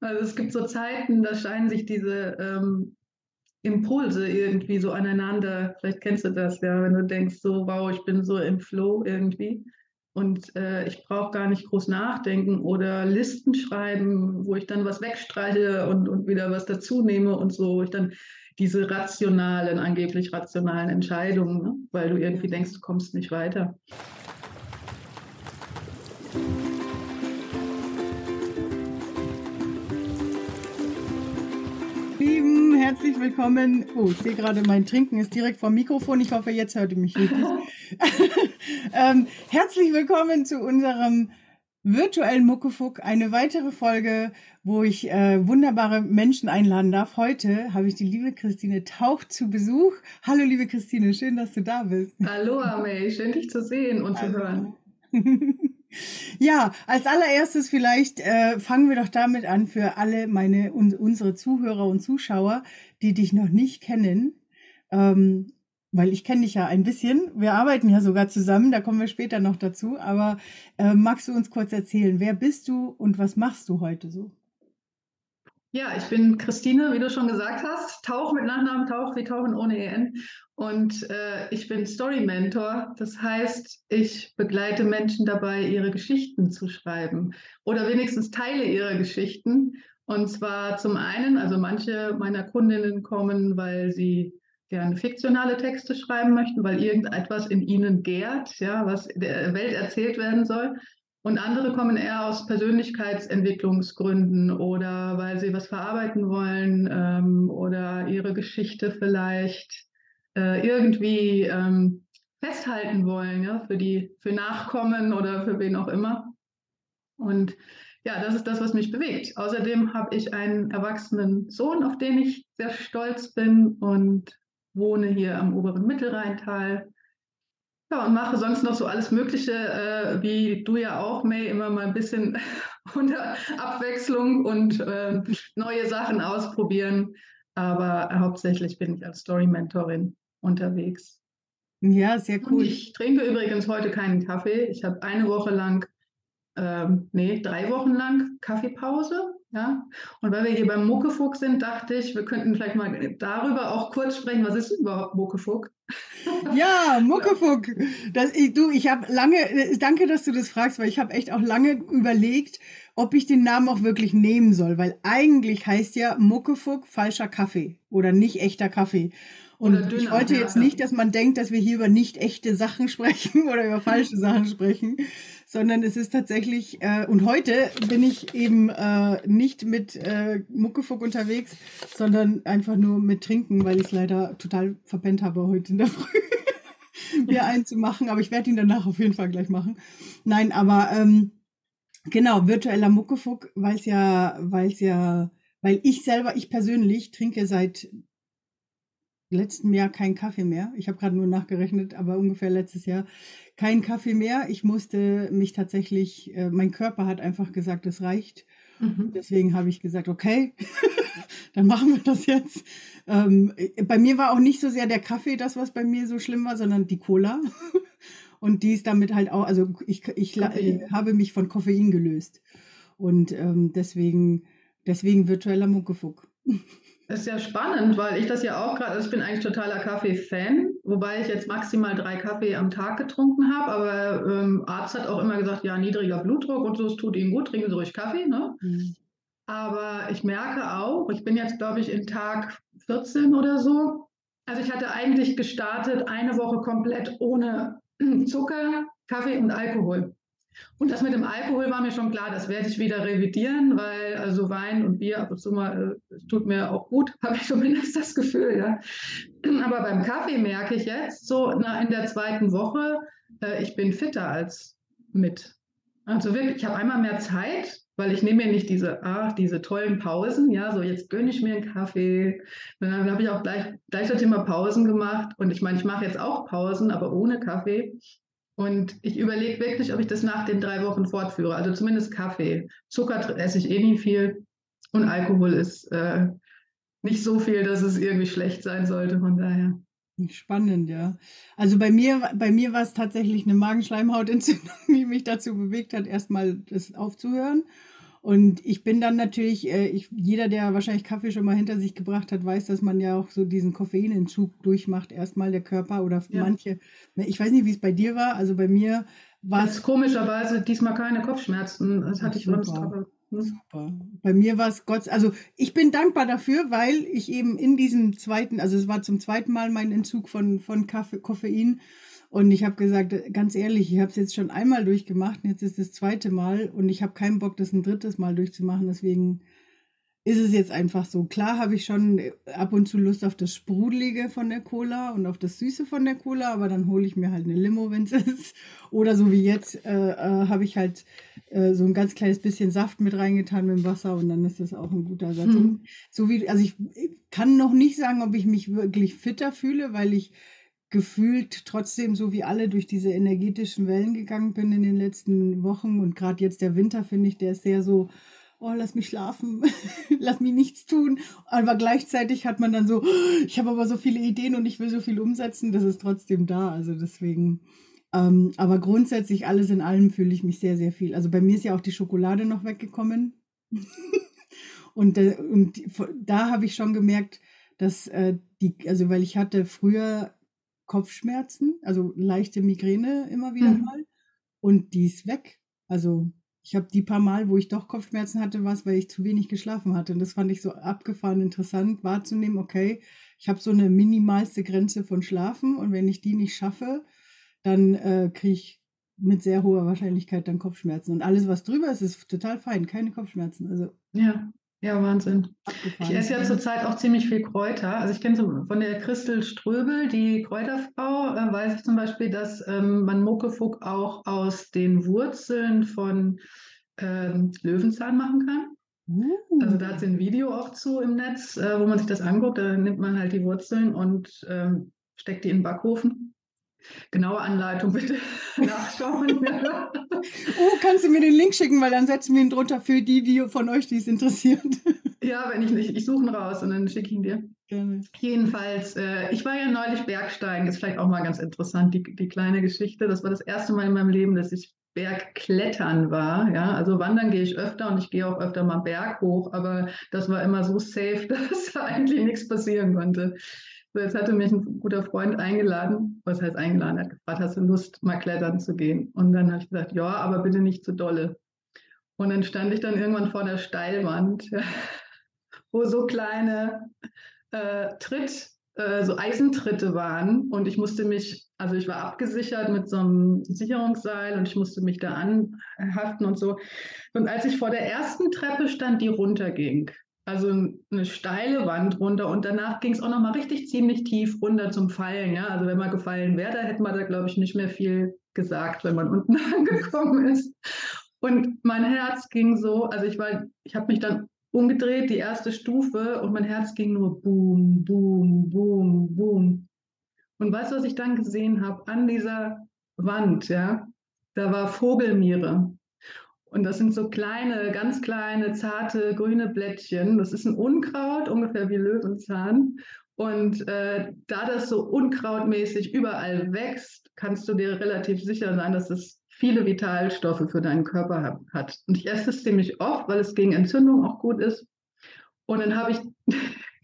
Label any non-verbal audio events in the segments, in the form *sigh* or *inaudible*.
Also es gibt so Zeiten, da scheinen sich diese ähm, Impulse irgendwie so aneinander. Vielleicht kennst du das ja, wenn du denkst, so, wow, ich bin so im Flow irgendwie. Und äh, ich brauche gar nicht groß nachdenken oder Listen schreiben, wo ich dann was wegstreiche und, und wieder was dazu nehme und so. Ich dann diese rationalen, angeblich rationalen Entscheidungen, ne? weil du irgendwie denkst, du kommst nicht weiter. Herzlich willkommen. Oh, ich sehe gerade, mein Trinken ist direkt vom Mikrofon. Ich hoffe, jetzt hört ihr mich richtig. *laughs* ähm, herzlich willkommen zu unserem virtuellen Muckefuck. Eine weitere Folge, wo ich äh, wunderbare Menschen einladen darf. Heute habe ich die liebe Christine Tauch zu Besuch. Hallo, liebe Christine, schön, dass du da bist. Hallo, Amey, schön dich zu sehen und zu hören. *laughs* Ja, als allererstes vielleicht äh, fangen wir doch damit an für alle meine und unsere Zuhörer und Zuschauer, die dich noch nicht kennen. Ähm, weil ich kenne dich ja ein bisschen. Wir arbeiten ja sogar zusammen, da kommen wir später noch dazu. Aber äh, magst du uns kurz erzählen, wer bist du und was machst du heute so? Ja, ich bin Christine, wie du schon gesagt hast. Tauch mit Nachnamen, Tauch wie Tauchen ohne EN. Und äh, ich bin Story Mentor. Das heißt, ich begleite Menschen dabei, ihre Geschichten zu schreiben oder wenigstens Teile ihrer Geschichten. Und zwar zum einen, also manche meiner Kundinnen kommen, weil sie gerne fiktionale Texte schreiben möchten, weil irgendetwas in ihnen gärt, ja, was der Welt erzählt werden soll. Und andere kommen eher aus Persönlichkeitsentwicklungsgründen oder weil sie was verarbeiten wollen ähm, oder ihre Geschichte vielleicht äh, irgendwie ähm, festhalten wollen, ja, für die, für Nachkommen oder für wen auch immer. Und ja, das ist das, was mich bewegt. Außerdem habe ich einen erwachsenen Sohn, auf den ich sehr stolz bin und wohne hier am oberen Mittelrheintal ja, und mache sonst noch so alles Mögliche, äh, wie du ja auch, May, immer mal ein bisschen *laughs* unter Abwechslung und äh, neue Sachen ausprobieren. Aber hauptsächlich bin ich als Story-Mentorin unterwegs. Ja, sehr cool. Und ich trinke übrigens heute keinen Kaffee. Ich habe eine Woche lang, ähm, nee, drei Wochen lang Kaffeepause. Ja? Und weil wir hier beim Muckefuck sind, dachte ich, wir könnten vielleicht mal darüber auch kurz sprechen. Was ist überhaupt Muckefuck? Ja, *laughs* Muckefuck. Das, ich, du, ich habe lange, äh, danke, dass du das fragst, weil ich habe echt auch lange überlegt, ob ich den Namen auch wirklich nehmen soll, weil eigentlich heißt ja Muckefuck falscher Kaffee oder nicht echter Kaffee. Und ich wollte jetzt nicht, dass man denkt, dass wir hier über nicht echte Sachen *laughs* sprechen oder über falsche *laughs* Sachen sprechen, sondern es ist tatsächlich, äh, und heute bin ich eben äh, nicht mit äh, Muckefuck unterwegs, sondern einfach nur mit Trinken, weil ich es leider total verpennt habe heute in der Früh. *laughs* mir einzumachen, aber ich werde ihn danach auf jeden Fall gleich machen. Nein, aber ähm, genau, virtueller Muckefuck, weil es ja, weil es ja, weil ich selber, ich persönlich trinke seit letzten Jahr kein Kaffee mehr. Ich habe gerade nur nachgerechnet, aber ungefähr letztes Jahr kein Kaffee mehr. Ich musste mich tatsächlich, äh, mein Körper hat einfach gesagt, es reicht. Mhm. Deswegen habe ich gesagt, okay, *laughs* dann machen wir das jetzt. Ähm, bei mir war auch nicht so sehr der Kaffee das, was bei mir so schlimm war, sondern die Cola. *laughs* Und die ist damit halt auch, also ich, ich habe mich von Koffein gelöst. Und ähm, deswegen, deswegen virtueller Muckefuck. *laughs* Ist ja spannend, weil ich das ja auch gerade, also ich bin eigentlich totaler Kaffee-Fan, wobei ich jetzt maximal drei Kaffee am Tag getrunken habe, aber ähm, Arzt hat auch immer gesagt, ja, niedriger Blutdruck und so, es tut Ihnen gut, trinken Sie ruhig Kaffee, ne? Mhm. Aber ich merke auch, ich bin jetzt, glaube ich, in Tag 14 oder so. Also ich hatte eigentlich gestartet eine Woche komplett ohne *clears throat* Zucker, Kaffee und Alkohol. Und das mit dem Alkohol war mir schon klar, das werde ich wieder revidieren, weil also Wein und Bier ab und zu mal äh, tut mir auch gut, *laughs* habe ich zumindest das Gefühl, ja. *clears throat* Aber beim Kaffee merke ich jetzt so na, in der zweiten Woche, äh, ich bin fitter als mit. Also wirklich, ich habe einmal mehr Zeit, weil ich nehme mir nicht diese, ach, diese tollen Pausen, ja, so jetzt gönne ich mir einen Kaffee. Und dann habe ich auch gleich, gleichzeitig immer Pausen gemacht. Und ich meine, ich mache jetzt auch Pausen, aber ohne Kaffee. Und ich überlege wirklich, ob ich das nach den drei Wochen fortführe. Also zumindest Kaffee. Zucker esse ich eh nie viel. Und Alkohol ist äh, nicht so viel, dass es irgendwie schlecht sein sollte. Von daher. Spannend, ja. Also bei mir, bei mir war es tatsächlich eine Magenschleimhautentzündung, *laughs* die mich dazu bewegt hat, erstmal das aufzuhören. Und ich bin dann natürlich, äh, ich, jeder, der wahrscheinlich Kaffee schon mal hinter sich gebracht hat, weiß, dass man ja auch so diesen Koffeinentzug durchmacht, erstmal der Körper oder ja. manche. Ich weiß nicht, wie es bei dir war. Also bei mir war es. Komischerweise diesmal keine Kopfschmerzen. Das hatte ich sonst aber. Hm. Super. Bei mir war es Gott, also ich bin dankbar dafür, weil ich eben in diesem zweiten, also es war zum zweiten Mal mein Entzug von, von Kaffee, Koffein und ich habe gesagt, ganz ehrlich, ich habe es jetzt schon einmal durchgemacht, jetzt ist das zweite Mal und ich habe keinen Bock, das ein drittes Mal durchzumachen. Deswegen ist es jetzt einfach so. Klar habe ich schon ab und zu Lust auf das Sprudelige von der Cola und auf das Süße von der Cola, aber dann hole ich mir halt eine Limo, *laughs* wenn es ist. Oder so wie jetzt äh, äh, habe ich halt äh, so ein ganz kleines bisschen Saft mit reingetan mit dem Wasser und dann ist das auch ein guter Ersatz. Hm. So wie, also ich kann noch nicht sagen, ob ich mich wirklich fitter fühle, weil ich gefühlt trotzdem so wie alle durch diese energetischen Wellen gegangen bin in den letzten Wochen und gerade jetzt der Winter finde ich, der ist sehr so, oh, lass mich schlafen, *laughs* lass mich nichts tun. Aber gleichzeitig hat man dann so, ich habe aber so viele Ideen und ich will so viel umsetzen, das ist trotzdem da. Also deswegen, ähm, aber grundsätzlich alles in allem fühle ich mich sehr, sehr viel. Also bei mir ist ja auch die Schokolade noch weggekommen. *laughs* und, äh, und da habe ich schon gemerkt, dass äh, die, also weil ich hatte früher Kopfschmerzen, also leichte Migräne immer wieder mhm. mal. Und die ist weg. Also ich habe die paar Mal, wo ich doch Kopfschmerzen hatte, war es, weil ich zu wenig geschlafen hatte. Und das fand ich so abgefahren interessant wahrzunehmen, okay, ich habe so eine minimalste Grenze von Schlafen und wenn ich die nicht schaffe, dann äh, kriege ich mit sehr hoher Wahrscheinlichkeit dann Kopfschmerzen. Und alles, was drüber ist, ist total fein, keine Kopfschmerzen. Also ja. Ja, Wahnsinn. Ich esse ja zurzeit auch ziemlich viel Kräuter. Also ich kenne so von der Christel Ströbel, die Kräuterfrau, äh, weiß ich zum Beispiel, dass ähm, man Muckefuck auch aus den Wurzeln von ähm, Löwenzahn machen kann. Uh. Also da hat sie ein Video auch zu im Netz, äh, wo man sich das anguckt. Da nimmt man halt die Wurzeln und ähm, steckt die in den Backofen. Genaue Anleitung bitte *laughs* nachschauen. oh, kannst du mir den Link schicken, weil dann setzen wir ihn drunter für die, die von euch, die es interessiert. ja, wenn ich nicht, ich suche ihn raus und dann schicke ich ihn dir. Gerne. Jedenfalls, äh, ich war ja neulich Bergsteigen, ist vielleicht auch mal ganz interessant, die, die kleine Geschichte. Das war das erste Mal in meinem Leben, dass ich Bergklettern war. Ja, also wandern gehe ich öfter und ich gehe auch öfter mal Berg hoch, aber das war immer so safe, *laughs* dass eigentlich nichts passieren konnte. So, jetzt hatte mich ein guter Freund eingeladen, was heißt eingeladen, er hat gefragt, hast du Lust, mal klettern zu gehen? Und dann habe ich gesagt, ja, aber bitte nicht zu dolle. Und dann stand ich dann irgendwann vor der Steilwand, *laughs* wo so kleine äh, Tritt, äh, so Eisentritte waren. Und ich musste mich, also ich war abgesichert mit so einem Sicherungsseil und ich musste mich da anhaften und so. Und als ich vor der ersten Treppe stand, die runterging, also eine steile Wand runter und danach ging es auch noch mal richtig ziemlich tief runter zum Fallen. Ja? Also wenn man gefallen wäre, da hätte man da, glaube ich, nicht mehr viel gesagt, wenn man *laughs* unten angekommen ist. Und mein Herz ging so, also ich war, ich habe mich dann umgedreht, die erste Stufe, und mein Herz ging nur boom, boom, boom, boom. Und weißt du, was ich dann gesehen habe? An dieser Wand, ja, da war Vogelmiere. Und das sind so kleine, ganz kleine, zarte, grüne Blättchen. Das ist ein Unkraut, ungefähr wie Löwenzahn. Und äh, da das so unkrautmäßig überall wächst, kannst du dir relativ sicher sein, dass es viele Vitalstoffe für deinen Körper hat. Und ich esse es ziemlich oft, weil es gegen Entzündung auch gut ist. Und dann habe ich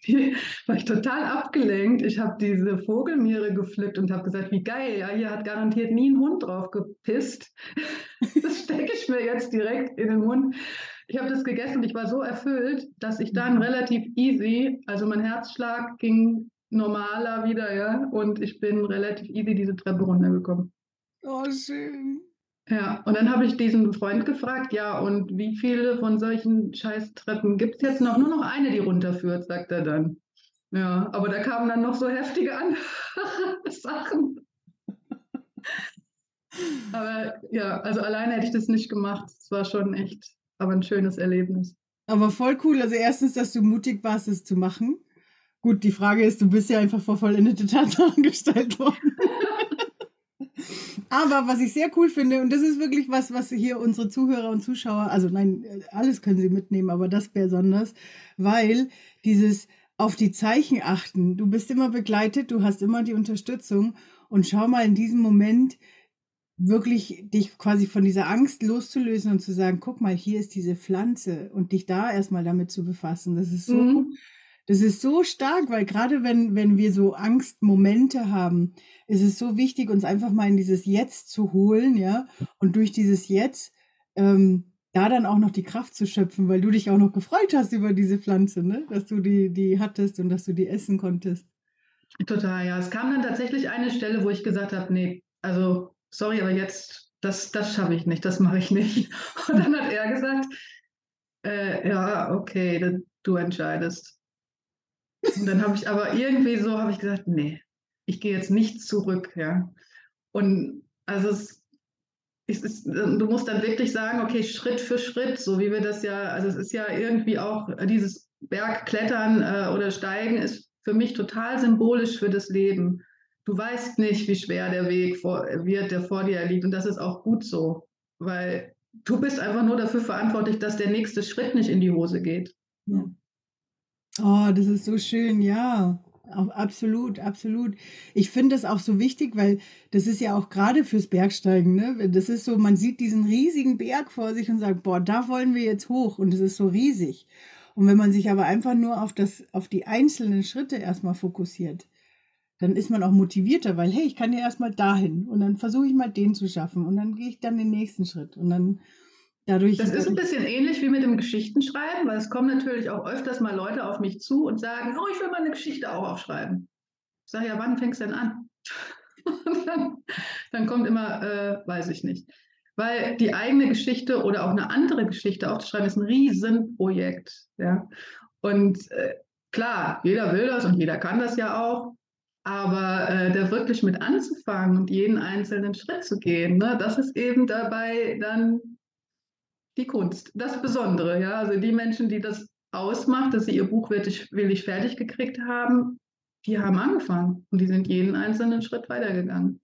die, *laughs* war ich total abgelenkt. Ich habe diese Vogelmiere gepflückt und habe gesagt, wie geil, ja, hier hat garantiert nie ein Hund drauf gepisst. *laughs* Das stecke ich mir jetzt direkt in den Mund. Ich habe das gegessen und ich war so erfüllt, dass ich dann relativ easy, also mein Herzschlag ging normaler wieder, ja, und ich bin relativ easy diese Treppe runtergekommen. Oh, schön. Ja, und dann habe ich diesen Freund gefragt, ja, und wie viele von solchen Scheißtreppen gibt es jetzt noch? Nur noch eine, die runterführt, sagt er dann. Ja, aber da kamen dann noch so heftige andere *laughs* Sachen. aber ja, also alleine hätte ich das nicht gemacht. Es war schon echt, aber ein schönes Erlebnis. Aber voll cool. Also erstens, dass du mutig warst, es zu machen. Gut, die Frage ist, du bist ja einfach vor vollendete Tatsachen *laughs* gestellt worden. Aber was ich sehr cool finde, und das ist wirklich was, was hier unsere Zuhörer und Zuschauer, also nein, alles können sie mitnehmen, aber das besonders, weil dieses auf die Zeichen achten, du bist immer begleitet, du hast immer die Unterstützung und schau mal in diesem Moment, wirklich dich quasi von dieser Angst loszulösen und zu sagen, guck mal, hier ist diese Pflanze und dich da erstmal damit zu befassen. Das ist so, mhm. Das ist so stark, weil gerade wenn, wenn wir so Angstmomente haben, ist es so wichtig, uns einfach mal in dieses Jetzt zu holen, ja, und durch dieses Jetzt, ähm, da dann auch noch die Kraft zu schöpfen, weil du dich auch noch gefreut hast über diese Pflanze, ne? dass du die, die hattest und dass du die essen konntest. Total, ja. Es kam dann tatsächlich eine Stelle, wo ich gesagt habe, nee, also sorry, aber jetzt, das, das schaffe ich nicht, das mache ich nicht. *laughs* Und dann hat er gesagt, äh, ja, okay, du entscheidest. Und dann habe ich aber irgendwie so, habe ich gesagt, nee, ich gehe jetzt nicht zurück, ja. Und also es, es ist, du musst dann wirklich sagen, okay, Schritt für Schritt, so wie wir das ja, also es ist ja irgendwie auch dieses Bergklettern äh, oder Steigen ist für mich total symbolisch für das Leben du weißt nicht, wie schwer der Weg vor, wird, der vor dir liegt. Und das ist auch gut so, weil du bist einfach nur dafür verantwortlich, dass der nächste Schritt nicht in die Hose geht. Ja. Oh, das ist so schön, ja. Absolut, absolut. Ich finde das auch so wichtig, weil das ist ja auch gerade fürs Bergsteigen, ne? Das ist so, man sieht diesen riesigen Berg vor sich und sagt, boah, da wollen wir jetzt hoch und es ist so riesig. Und wenn man sich aber einfach nur auf das, auf die einzelnen Schritte erstmal fokussiert, dann ist man auch motivierter, weil, hey, ich kann ja erstmal dahin und dann versuche ich mal den zu schaffen und dann gehe ich dann den nächsten Schritt und dann dadurch. Das ist ein bisschen ähnlich wie mit dem Geschichtenschreiben, weil es kommen natürlich auch öfters mal Leute auf mich zu und sagen, oh, ich will mal eine Geschichte auch aufschreiben. Ich sage, ja, wann fängst du denn an? *laughs* dann, dann, kommt immer, äh, weiß ich nicht. Weil die eigene Geschichte oder auch eine andere Geschichte aufzuschreiben, ist ein Riesenprojekt. Ja? Und äh, klar, jeder will das und jeder kann das ja auch. Aber äh, da wirklich mit anzufangen und jeden einzelnen Schritt zu gehen, ne, das ist eben dabei dann die Kunst, das Besondere. Ja? Also die Menschen, die das ausmacht, dass sie ihr Buch wirklich, fertig gekriegt haben, die haben angefangen und die sind jeden einzelnen Schritt weitergegangen.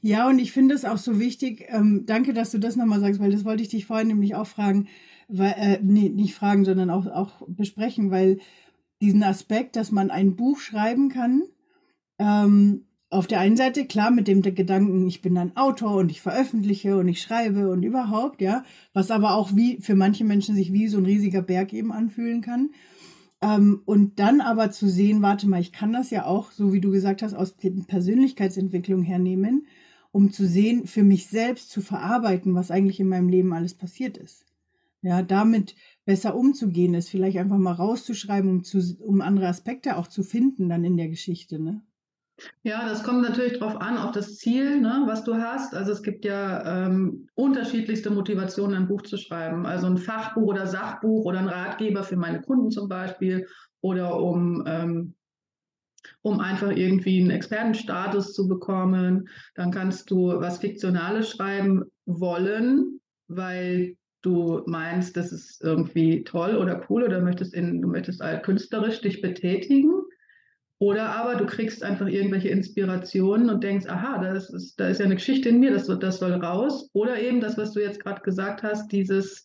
Ja, und ich finde es auch so wichtig, ähm, danke, dass du das nochmal sagst, weil das wollte ich dich vorhin nämlich auch fragen, weil, äh, nee, nicht fragen, sondern auch, auch besprechen, weil diesen Aspekt, dass man ein Buch schreiben kann. Ähm, auf der einen Seite, klar, mit dem Gedanken, ich bin ein Autor und ich veröffentliche und ich schreibe und überhaupt, ja, was aber auch wie für manche Menschen sich wie so ein riesiger Berg eben anfühlen kann. Ähm, und dann aber zu sehen, warte mal, ich kann das ja auch, so wie du gesagt hast, aus der Persönlichkeitsentwicklung hernehmen, um zu sehen, für mich selbst zu verarbeiten, was eigentlich in meinem Leben alles passiert ist. Ja, damit besser umzugehen ist, vielleicht einfach mal rauszuschreiben, um, zu, um andere Aspekte auch zu finden dann in der Geschichte. Ne? Ja, das kommt natürlich darauf an, auf das Ziel, ne, was du hast. Also es gibt ja ähm, unterschiedlichste Motivationen, ein Buch zu schreiben. Also ein Fachbuch oder Sachbuch oder ein Ratgeber für meine Kunden zum Beispiel oder um, ähm, um einfach irgendwie einen Expertenstatus zu bekommen. Dann kannst du was Fiktionales schreiben wollen, weil du meinst, das ist irgendwie toll oder cool oder möchtest in, du möchtest halt künstlerisch dich betätigen. Oder aber du kriegst einfach irgendwelche Inspirationen und denkst, aha, da ist, da ist ja eine Geschichte in mir, das, das soll raus. Oder eben das, was du jetzt gerade gesagt hast, dieses,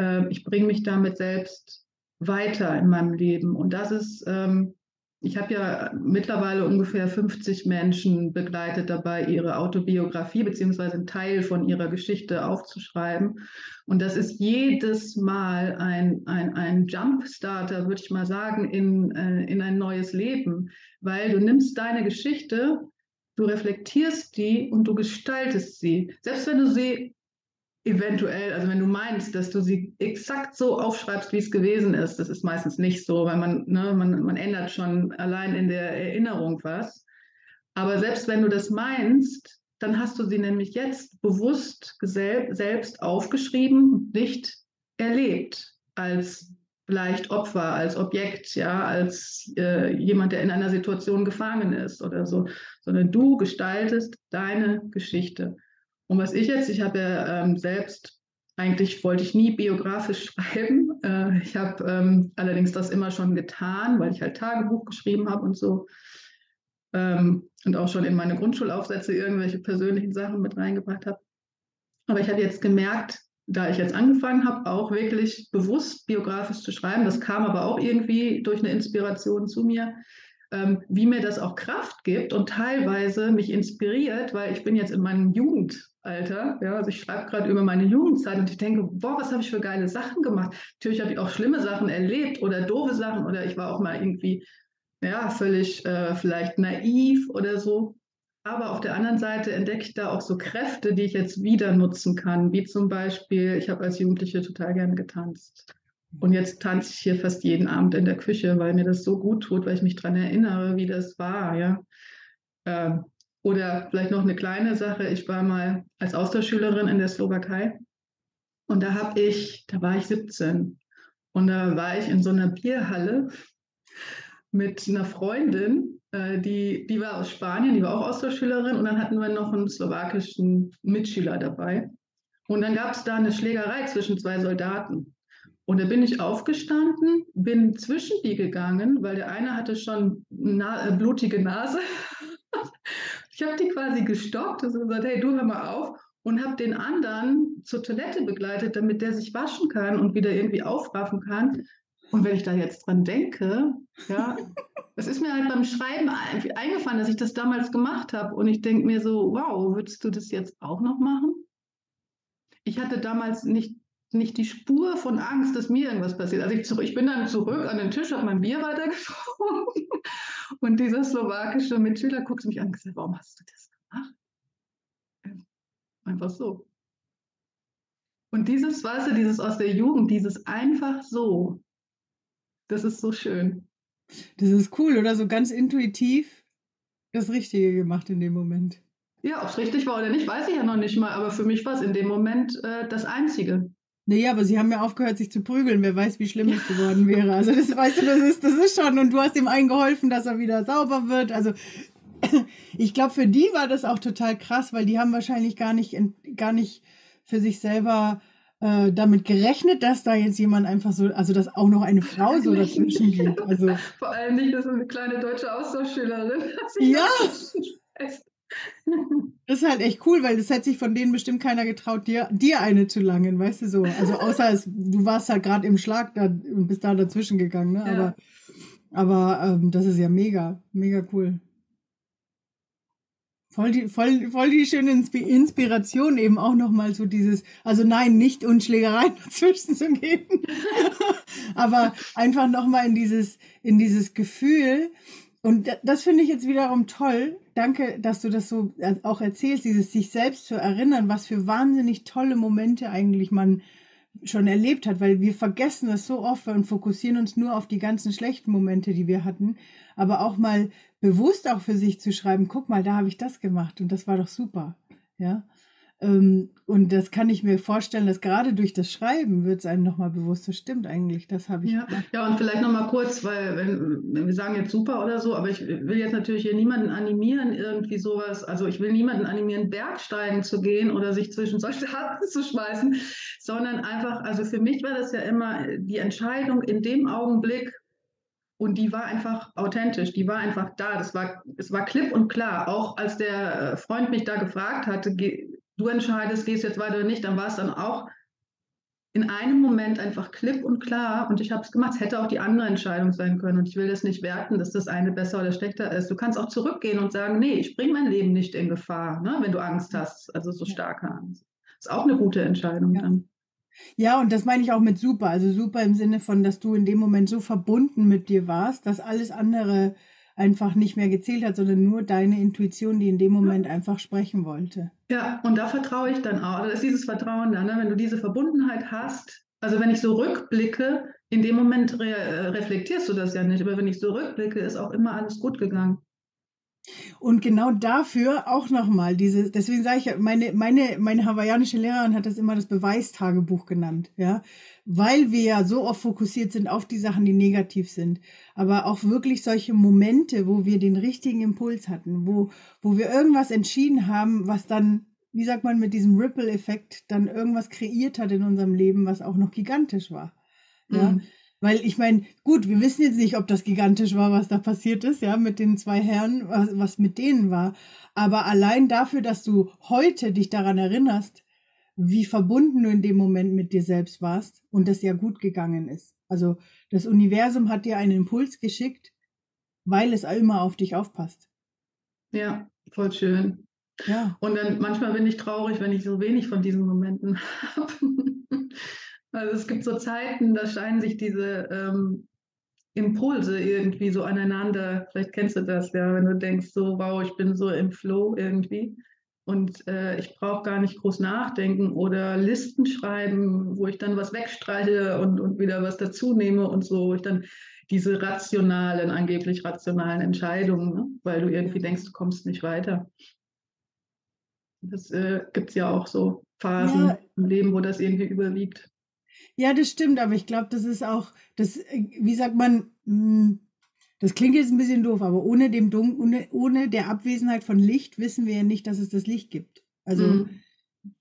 äh, ich bringe mich damit selbst weiter in meinem Leben. Und das ist, ähm, ich habe ja mittlerweile ungefähr 50 Menschen begleitet dabei, ihre Autobiografie beziehungsweise einen Teil von ihrer Geschichte aufzuschreiben. Und das ist jedes Mal ein, ein, ein Jumpstarter, würde ich mal sagen, in, äh, in ein neues Leben, weil du nimmst deine Geschichte, du reflektierst die und du gestaltest sie. Selbst wenn du sie eventuell, also wenn du meinst, dass du sie exakt so aufschreibst, wie es gewesen ist, das ist meistens nicht so, weil man, ne, man, man ändert schon allein in der Erinnerung was. Aber selbst wenn du das meinst, dann hast du sie nämlich jetzt bewusst selbst aufgeschrieben und nicht erlebt als vielleicht Opfer, als Objekt, ja, als äh, jemand, der in einer Situation gefangen ist oder so, sondern du gestaltest deine Geschichte. Und was ich jetzt, ich habe ja ähm, selbst, eigentlich wollte ich nie biografisch *laughs* schreiben. Äh, ich habe ähm, allerdings das immer schon getan, weil ich halt Tagebuch geschrieben habe und so. Ähm, und auch schon in meine Grundschulaufsätze irgendwelche persönlichen Sachen mit reingebracht habe. Aber ich habe jetzt gemerkt, da ich jetzt angefangen habe, auch wirklich bewusst biografisch zu schreiben, das kam aber auch irgendwie durch eine Inspiration zu mir, ähm, wie mir das auch Kraft gibt und teilweise mich inspiriert, weil ich bin jetzt in meinem Jugendalter, ja, also ich schreibe gerade über meine Jugendzeit und ich denke, boah, was habe ich für geile Sachen gemacht. Natürlich habe ich auch schlimme Sachen erlebt oder doofe Sachen oder ich war auch mal irgendwie, ja, völlig äh, vielleicht naiv oder so. Aber auf der anderen Seite entdecke ich da auch so Kräfte, die ich jetzt wieder nutzen kann, wie zum Beispiel, ich habe als Jugendliche total gerne getanzt. Und jetzt tanze ich hier fast jeden Abend in der Küche, weil mir das so gut tut, weil ich mich daran erinnere, wie das war, ja. Ähm, oder vielleicht noch eine kleine Sache. Ich war mal als Austauschschülerin in der Slowakei und da habe ich, da war ich 17 und da war ich in so einer Bierhalle mit einer Freundin, äh, die, die war aus Spanien, die war auch Austauschschülerin und dann hatten wir noch einen slowakischen Mitschüler dabei. Und dann gab es da eine Schlägerei zwischen zwei Soldaten. Und da bin ich aufgestanden, bin zwischen die gegangen, weil der eine hatte schon na, äh, blutige Nase. *laughs* ich habe die quasi gestoppt und gesagt, hey, du hör mal auf. Und habe den anderen zur Toilette begleitet, damit der sich waschen kann und wieder irgendwie aufraffen kann. Und wenn ich da jetzt dran denke, ja, *laughs* es ist mir halt beim Schreiben eingefallen, dass ich das damals gemacht habe. Und ich denke mir so, wow, würdest du das jetzt auch noch machen? Ich hatte damals nicht nicht die Spur von Angst, dass mir irgendwas passiert. Also ich, zurück, ich bin dann zurück an den Tisch, habe mein Bier weitergetrunken *laughs* und dieser slowakische Mitschüler guckt mich an und sagt, warum hast du das gemacht? Einfach so. Und dieses, weißt du, dieses aus der Jugend, dieses einfach so, das ist so schön. Das ist cool, oder? So ganz intuitiv das Richtige gemacht in dem Moment. Ja, ob es richtig war oder nicht, weiß ich ja noch nicht mal, aber für mich war es in dem Moment äh, das Einzige. Naja, aber sie haben ja aufgehört, sich zu prügeln. Wer weiß, wie schlimm es geworden wäre. Also das weißt du, das ist, das ist schon. Und du hast ihm allen geholfen, dass er wieder sauber wird. Also *clears throat* ich glaube, für die war das auch total krass, weil die haben wahrscheinlich gar nicht, gar nicht für sich selber äh, damit gerechnet, dass da jetzt jemand einfach so, also dass auch noch eine Frau so dazwischen geht. Also *laughs* vor allem nicht, dass eine kleine deutsche Austauschschülerin. *laughs* Ja. Das *laughs* ist halt echt cool, weil das hätte sich von denen bestimmt keiner getraut, dir, dir eine zu langen, weißt du so. Also außer es, du warst halt gerade im Schlag da und bist da dazwischen gegangen, ne? Ja. Aber, aber ähm, das ist ja mega, mega cool. Voll die, voll, voll die schöne Inspiration eben auch nochmal so dieses, also nein, nicht und Schlägereien *laughs* dazwischen zu gehen, *laughs* aber einfach nochmal in dieses, in dieses Gefühl, und das finde ich jetzt wiederum toll. Danke, dass du das so äh, auch erzählst, dieses sich selbst zu erinnern, was für wahnsinnig tolle Momente eigentlich man schon erlebt hat, weil wir vergessen das so oft und fokussieren uns nur auf die ganzen schlechten Momente, die wir hatten, aber auch mal bewusst auch für sich zu schreiben, guck mal, da habe ich das gemacht und das war doch super, ja. Ähm, und das kann ich mir vorstellen, dass gerade durch das Schreiben wird es einem nochmal bewusst, das stimmt eigentlich, das habe ich. Ja, ja und vielleicht nochmal kurz, weil wenn, wenn, wir sagen jetzt super oder so, aber ich will jetzt natürlich hier niemanden animieren, irgendwie sowas, also ich will niemanden animieren, Bergsteigen zu gehen oder sich zwischen solche *laughs* Haken zu schmeißen, sondern einfach, also für mich war das ja immer die Entscheidung in dem Augenblick, und die war einfach authentisch, die war einfach da. Das war, es war klipp und klar. Auch als der Freund mich da gefragt hatte, du entscheidest, gehst jetzt weiter oder nicht, dann war es dann auch in einem Moment einfach klipp und klar und ich habe es gemacht. Es hätte auch die andere Entscheidung sein können und ich will das nicht werten, dass das eine besser oder schlechter ist. Du kannst auch zurückgehen und sagen, nee, ich bringe mein Leben nicht in Gefahr, ne, wenn du Angst hast, also so starke Angst. Das ist auch eine gute Entscheidung ja. dann. Ja, und das meine ich auch mit super. Also super im Sinne von, dass du in dem Moment so verbunden mit dir warst, dass alles andere einfach nicht mehr gezählt hat, sondern nur deine Intuition, die in dem Moment einfach sprechen wollte. Ja, und da vertraue ich dann auch. Da ist dieses Vertrauen da, ne? wenn du diese Verbundenheit hast. Also wenn ich so rückblicke, in dem Moment re äh, reflektierst du das ja nicht, aber wenn ich so rückblicke, ist auch immer alles gut gegangen. Und genau dafür auch nochmal diese, deswegen sage ich, meine, meine, meine hawaiianische Lehrerin hat das immer das Beweistagebuch genannt, ja, weil wir ja so oft fokussiert sind auf die Sachen, die negativ sind, aber auch wirklich solche Momente, wo wir den richtigen Impuls hatten, wo, wo wir irgendwas entschieden haben, was dann, wie sagt man, mit diesem Ripple-Effekt dann irgendwas kreiert hat in unserem Leben, was auch noch gigantisch war. Ja, mhm. Weil ich meine, gut, wir wissen jetzt nicht, ob das gigantisch war, was da passiert ist, ja, mit den zwei Herren, was, was mit denen war. Aber allein dafür, dass du heute dich daran erinnerst, wie verbunden du in dem Moment mit dir selbst warst und das ja gut gegangen ist. Also das Universum hat dir einen Impuls geschickt, weil es immer auf dich aufpasst. Ja, voll schön. Ja. Und dann manchmal bin ich traurig, wenn ich so wenig von diesen Momenten *laughs* habe. Also es gibt so Zeiten, da scheinen sich diese ähm, Impulse irgendwie so aneinander. Vielleicht kennst du das ja, wenn du denkst, so, wow, ich bin so im Flow irgendwie. Und äh, ich brauche gar nicht groß nachdenken oder Listen schreiben, wo ich dann was wegstreiche und, und wieder was dazu nehme und so. Ich dann diese rationalen, angeblich rationalen Entscheidungen, ne? weil du irgendwie denkst, du kommst nicht weiter. Das äh, gibt es ja auch so Phasen ja. im Leben, wo das irgendwie überwiegt. Ja, das stimmt, aber ich glaube, das ist auch, das, äh, wie sagt man, hm, das klingt jetzt ein bisschen doof, aber ohne, dem Dun ohne, ohne der Abwesenheit von Licht wissen wir ja nicht, dass es das Licht gibt. Also mhm.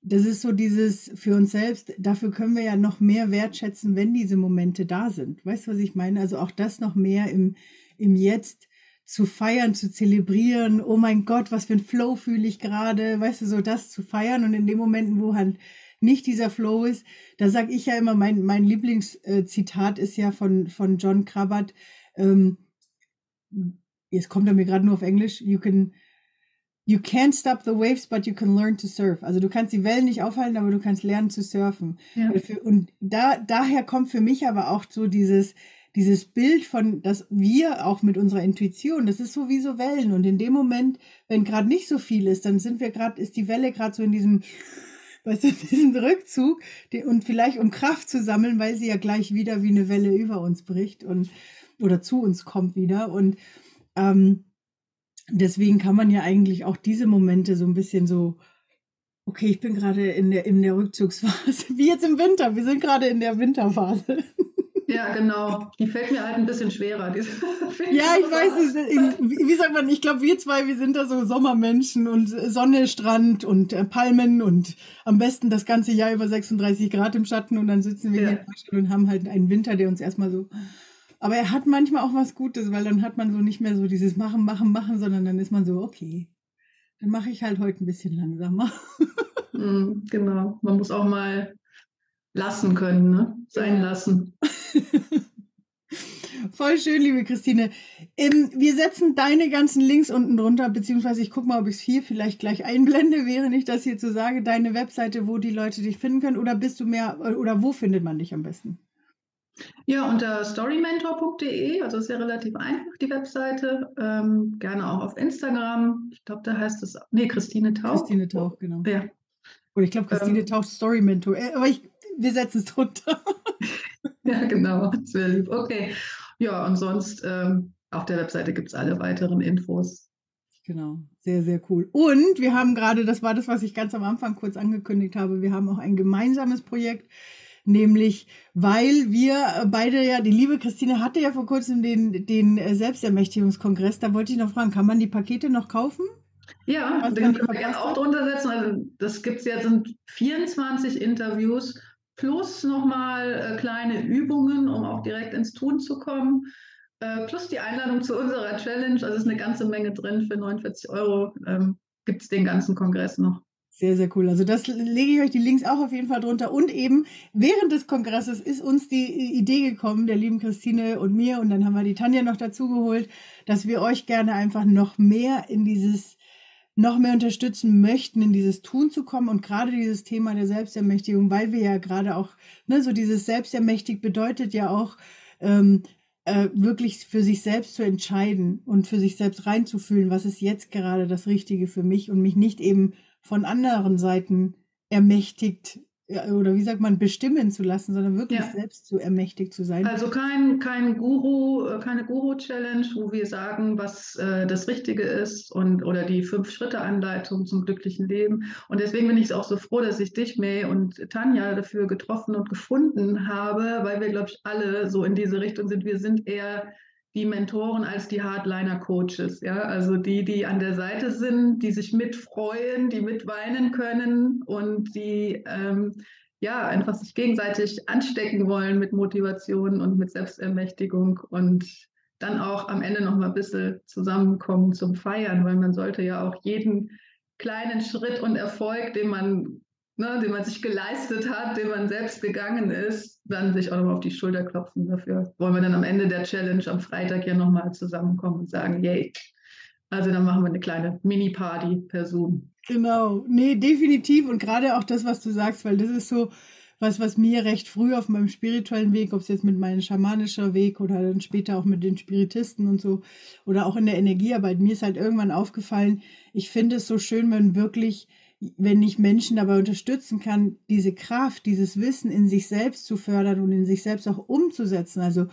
das ist so dieses für uns selbst, dafür können wir ja noch mehr wertschätzen, wenn diese Momente da sind. Weißt du, was ich meine? Also auch das noch mehr im, im Jetzt zu feiern, zu zelebrieren. Oh mein Gott, was für ein Flow fühle ich gerade. Weißt du, so das zu feiern und in den Momenten, wo halt nicht dieser Flow ist, da sage ich ja immer, mein, mein Lieblingszitat ist ja von, von John Krabbert, ähm, jetzt kommt er mir gerade nur auf Englisch, you can, you can't stop the waves, but you can learn to surf. Also du kannst die Wellen nicht aufhalten, aber du kannst lernen zu surfen. Ja. Und da, daher kommt für mich aber auch so dieses, dieses Bild von, dass wir auch mit unserer Intuition, das ist so wie so Wellen. Und in dem Moment, wenn gerade nicht so viel ist, dann sind wir gerade, ist die Welle gerade so in diesem, weißt du, *laughs* diesen Rückzug die, und vielleicht um Kraft zu sammeln, weil sie ja gleich wieder wie eine Welle über uns bricht und oder zu uns kommt wieder. Und ähm, deswegen kann man ja eigentlich auch diese Momente so ein bisschen so, okay, ich bin gerade in der, in der Rückzugsphase, *laughs* wie jetzt im Winter. Wir sind gerade in der Winterphase. Ja, genau. Die fällt mir halt ein bisschen schwerer. *laughs* ja, ich weiß es. Wie sagt man, ich glaube, wir zwei, wir sind da so Sommermenschen und Sonne, Strand und äh, Palmen und am besten das ganze Jahr über 36 Grad im Schatten und dann sitzen wir ja. hier und haben halt einen Winter, der uns erstmal so aber er hat manchmal auch was Gutes, weil dann hat man so nicht mehr so dieses Machen, Machen, Machen, sondern dann ist man so, okay, dann mache ich halt heute ein bisschen langsamer. Mm, genau, man muss auch mal lassen können, ne? sein lassen. *laughs* Voll schön, liebe Christine. Ähm, wir setzen deine ganzen Links unten drunter, beziehungsweise ich gucke mal, ob ich es hier vielleicht gleich einblende, während ich das hier zu sage, deine Webseite, wo die Leute dich finden können, oder bist du mehr, oder wo findet man dich am besten? Ja, unter storymentor.de, also ist ja relativ einfach die Webseite. Ähm, gerne auch auf Instagram. Ich glaube, da heißt es, nee, Christine Tauch. Christine Tauch, genau. Ja. Oder ich glaube, Christine ähm, Tauch Storymentor. Äh, aber ich, wir setzen es drunter. *laughs* ja, genau. Das wäre lieb. Okay. Ja, und sonst ähm, auf der Webseite gibt es alle weiteren Infos. Genau, sehr, sehr cool. Und wir haben gerade, das war das, was ich ganz am Anfang kurz angekündigt habe, wir haben auch ein gemeinsames Projekt nämlich weil wir beide ja, die liebe Christine hatte ja vor kurzem den, den Selbstermächtigungskongress, da wollte ich noch fragen, kann man die Pakete noch kaufen? Ja, den können wir gerne auch drunter setzen. Also das gibt es jetzt sind 24 Interviews plus nochmal äh, kleine Übungen, um auch direkt ins Tun zu kommen. Äh, plus die Einladung zu unserer Challenge. Also ist eine ganze Menge drin für 49 Euro. Ähm, gibt es den ganzen Kongress noch. Sehr, sehr cool. Also das lege ich euch die Links auch auf jeden Fall drunter. Und eben während des Kongresses ist uns die Idee gekommen, der lieben Christine und mir, und dann haben wir die Tanja noch dazu geholt, dass wir euch gerne einfach noch mehr in dieses, noch mehr unterstützen möchten, in dieses Tun zu kommen und gerade dieses Thema der Selbstermächtigung, weil wir ja gerade auch, ne, so dieses Selbstermächtig bedeutet ja auch, ähm, äh, wirklich für sich selbst zu entscheiden und für sich selbst reinzufühlen, was ist jetzt gerade das Richtige für mich und mich nicht eben von anderen Seiten ermächtigt oder wie sagt man, bestimmen zu lassen, sondern wirklich ja. selbst zu ermächtigt zu sein. Also kein, kein Guru, äh, keine Guru-Challenge, wo wir sagen, was äh, das Richtige ist und oder die Fünf-Schritte-Anleitung zum glücklichen Leben. Und deswegen bin ich auch so froh, dass ich dich, May und Tanja dafür getroffen und gefunden habe, weil wir, glaube ich, alle so in diese Richtung sind. Wir sind eher die Mentoren als die Hardliner-Coaches, ja, also die, die an der Seite sind, die sich mitfreuen, die mitweinen können und die ähm, ja einfach sich gegenseitig anstecken wollen mit Motivation und mit Selbstermächtigung und dann auch am Ende noch mal ein bisschen zusammenkommen zum Feiern, weil man sollte ja auch jeden kleinen Schritt und Erfolg, den man ne, den man sich geleistet hat, den man selbst gegangen ist, dann sich auch nochmal auf die Schulter klopfen dafür. Wollen wir dann am Ende der Challenge am Freitag ja nochmal zusammenkommen und sagen, yay. Also dann machen wir eine kleine Mini-Party per Zoom. Genau, nee, definitiv. Und gerade auch das, was du sagst, weil das ist so was, was mir recht früh auf meinem spirituellen Weg, ob es jetzt mit meinem schamanischer Weg oder dann später auch mit den Spiritisten und so oder auch in der Energiearbeit, mir ist halt irgendwann aufgefallen, ich finde es so schön, wenn wirklich wenn ich Menschen dabei unterstützen kann, diese Kraft, dieses Wissen in sich selbst zu fördern und in sich selbst auch umzusetzen. Also,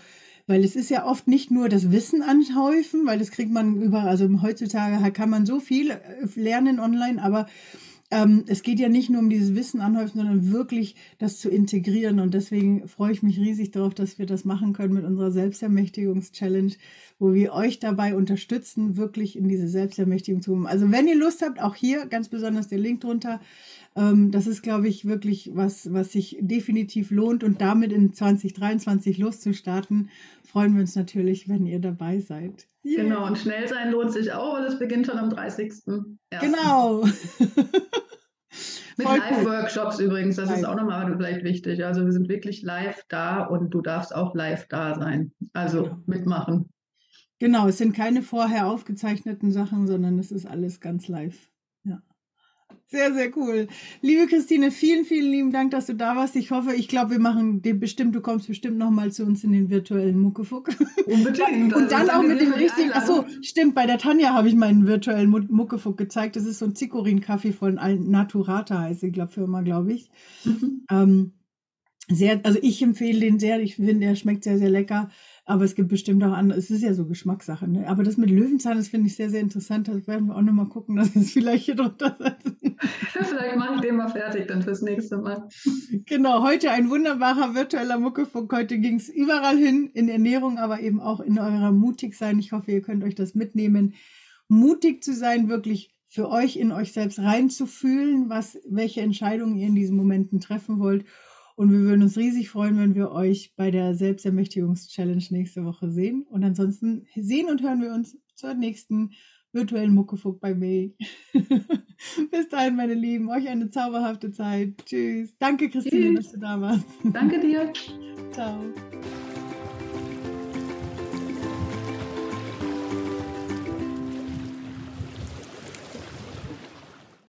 weil es ist ja oft nicht nur das Wissen anhäufen, weil das kriegt man über, also heutzutage kann man so viel äh, lernen online, aber ähm, es geht ja nicht nur um dieses Wissen anhäufen, sondern wirklich das zu integrieren. Und deswegen freue ich mich riesig darauf, dass wir das machen können mit unserer Selbstermächtigungs-Challenge, wo wir euch dabei unterstützen, wirklich in diese Selbstermächtigung zu kommen. Also wenn ihr Lust habt, auch hier ganz besonders der Link drunter. Ähm, das ist, glaube ich, wirklich was, was sich definitiv lohnt. Und damit in 2023 loszustarten, freuen wir uns natürlich, wenn ihr dabei seid. Yeah. Genau, und schnell sein lohnt sich auch, weil es beginnt schon am 30. Genau. *laughs* Mit Live-Workshops übrigens, das live. ist auch nochmal vielleicht wichtig. Also wir sind wirklich live da und du darfst auch live da sein. Also genau. mitmachen. Genau, es sind keine vorher aufgezeichneten Sachen, sondern es ist alles ganz live. Sehr, sehr cool. Liebe Christine, vielen, vielen lieben Dank, dass du da warst. Ich hoffe, ich glaube, wir machen den bestimmt, du kommst bestimmt nochmal zu uns in den virtuellen Muckefuck. Unbedingt. Und dann also, auch mit dem richtigen, achso, stimmt, bei der Tanja habe ich meinen virtuellen Muckefuck gezeigt. Das ist so ein Zikorin-Kaffee von Naturata, heißt die glaub, Firma, glaube ich. Mhm. Ähm, sehr, also ich empfehle den sehr. Ich finde, der schmeckt sehr, sehr lecker. Aber es gibt bestimmt auch andere, es ist ja so Geschmackssache. Ne? Aber das mit Löwenzahn, das finde ich sehr, sehr interessant. Das werden wir auch nochmal gucken, dass wir es vielleicht hier drunter setzen. *laughs* vielleicht mache ich den mal fertig dann fürs nächste Mal. *laughs* Genau, heute ein wunderbarer virtueller Muckefunk. Heute ging es überall hin, in Ernährung, aber eben auch in eurer Mutigsein. Ich hoffe, ihr könnt euch das mitnehmen. Mutig zu sein, wirklich für euch in euch selbst reinzufühlen, was, welche Entscheidungen ihr in diesen Momenten treffen wollt und wir würden uns riesig freuen, wenn wir euch bei der Selbstermächtigungs-Challenge nächste Woche sehen. Und ansonsten sehen und hören wir uns zur nächsten virtuellen Muckefuck bei May. *laughs* Bis dahin, meine Lieben, euch eine zauberhafte Zeit. Tschüss. Danke, Christine, Tschüss. dass du da warst. Danke dir. *laughs* Ciao.